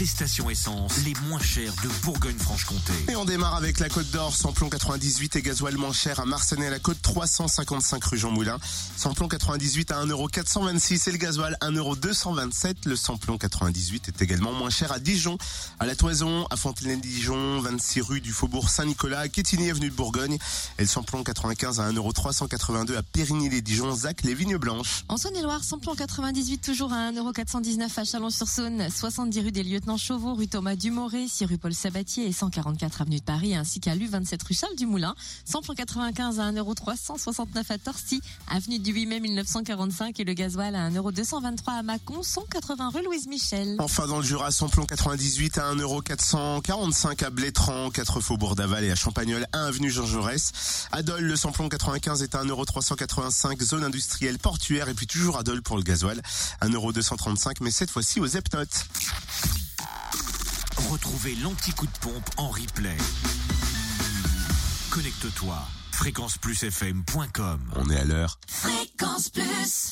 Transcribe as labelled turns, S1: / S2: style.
S1: Les stations essence les moins chères de Bourgogne-Franche-Comté.
S2: Et on démarre avec la Côte d'Or, samplon 98 et gasoil moins cher à Marseille à la Côte 355 rue Jean Moulin. Samplon 98 à 1,426€ et le gasoil 1,227€. Le samplon 98 est également moins cher à Dijon, à la Toison, à Fontenay-Dijon, 26 rue du Faubourg Saint-Nicolas, à Quétigny avenue de Bourgogne. Et le samplon 95 à 1,382€ à Périgny-les-Dijon, Zac, les Vignes Blanches.
S3: En Saône-et-Loire, samplon 98 toujours à 1,419€ à Chalon-sur-Saône, 70 rue des Lieutenant Chauveau, rue Thomas Dumoré, 6 rue Paul Sabatier et 144 avenue de Paris, ainsi qu'à l'U27 rue Charles Dumoulin, 195 à 1,369€ à Torcy, avenue du 8 mai 1945 et le gasoil à 1,223€ à Mâcon, 180 rue Louise Michel.
S2: Enfin dans le Jura, samplon 98 à 1,445€ à Blétran, 4 Faubourg d'Aval et à Champagnol, 1 avenue Jean Jaurès. À Dole, le samplon 95 est à 1,385€ zone industrielle portuaire et puis toujours à Dole pour le gasoil, 1,235€ mais cette fois-ci aux Epnotes.
S1: Retrouvez l'anti-coup de pompe en replay. Connecte-toi. fréquenceplusfm.com
S2: On est à l'heure.
S3: Fréquence Plus